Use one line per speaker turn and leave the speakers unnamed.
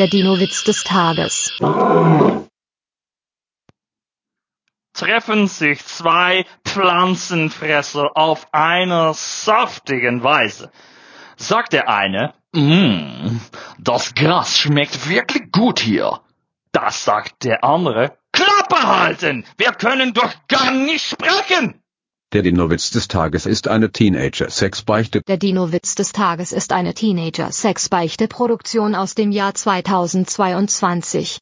Der Dino-Witz des Tages.
Treffen sich zwei Pflanzenfresser auf einer saftigen Weise. Sagt der eine, Mmm, das Gras schmeckt wirklich gut hier. Das sagt der andere, Klappe halten! Wir können doch gar nicht sprechen!
Der Dino-Witz des Tages ist eine Teenager-Sexbeichte.
Der Dino-Witz des Tages ist eine Teenager-Sexbeichte-Produktion aus dem Jahr 2022.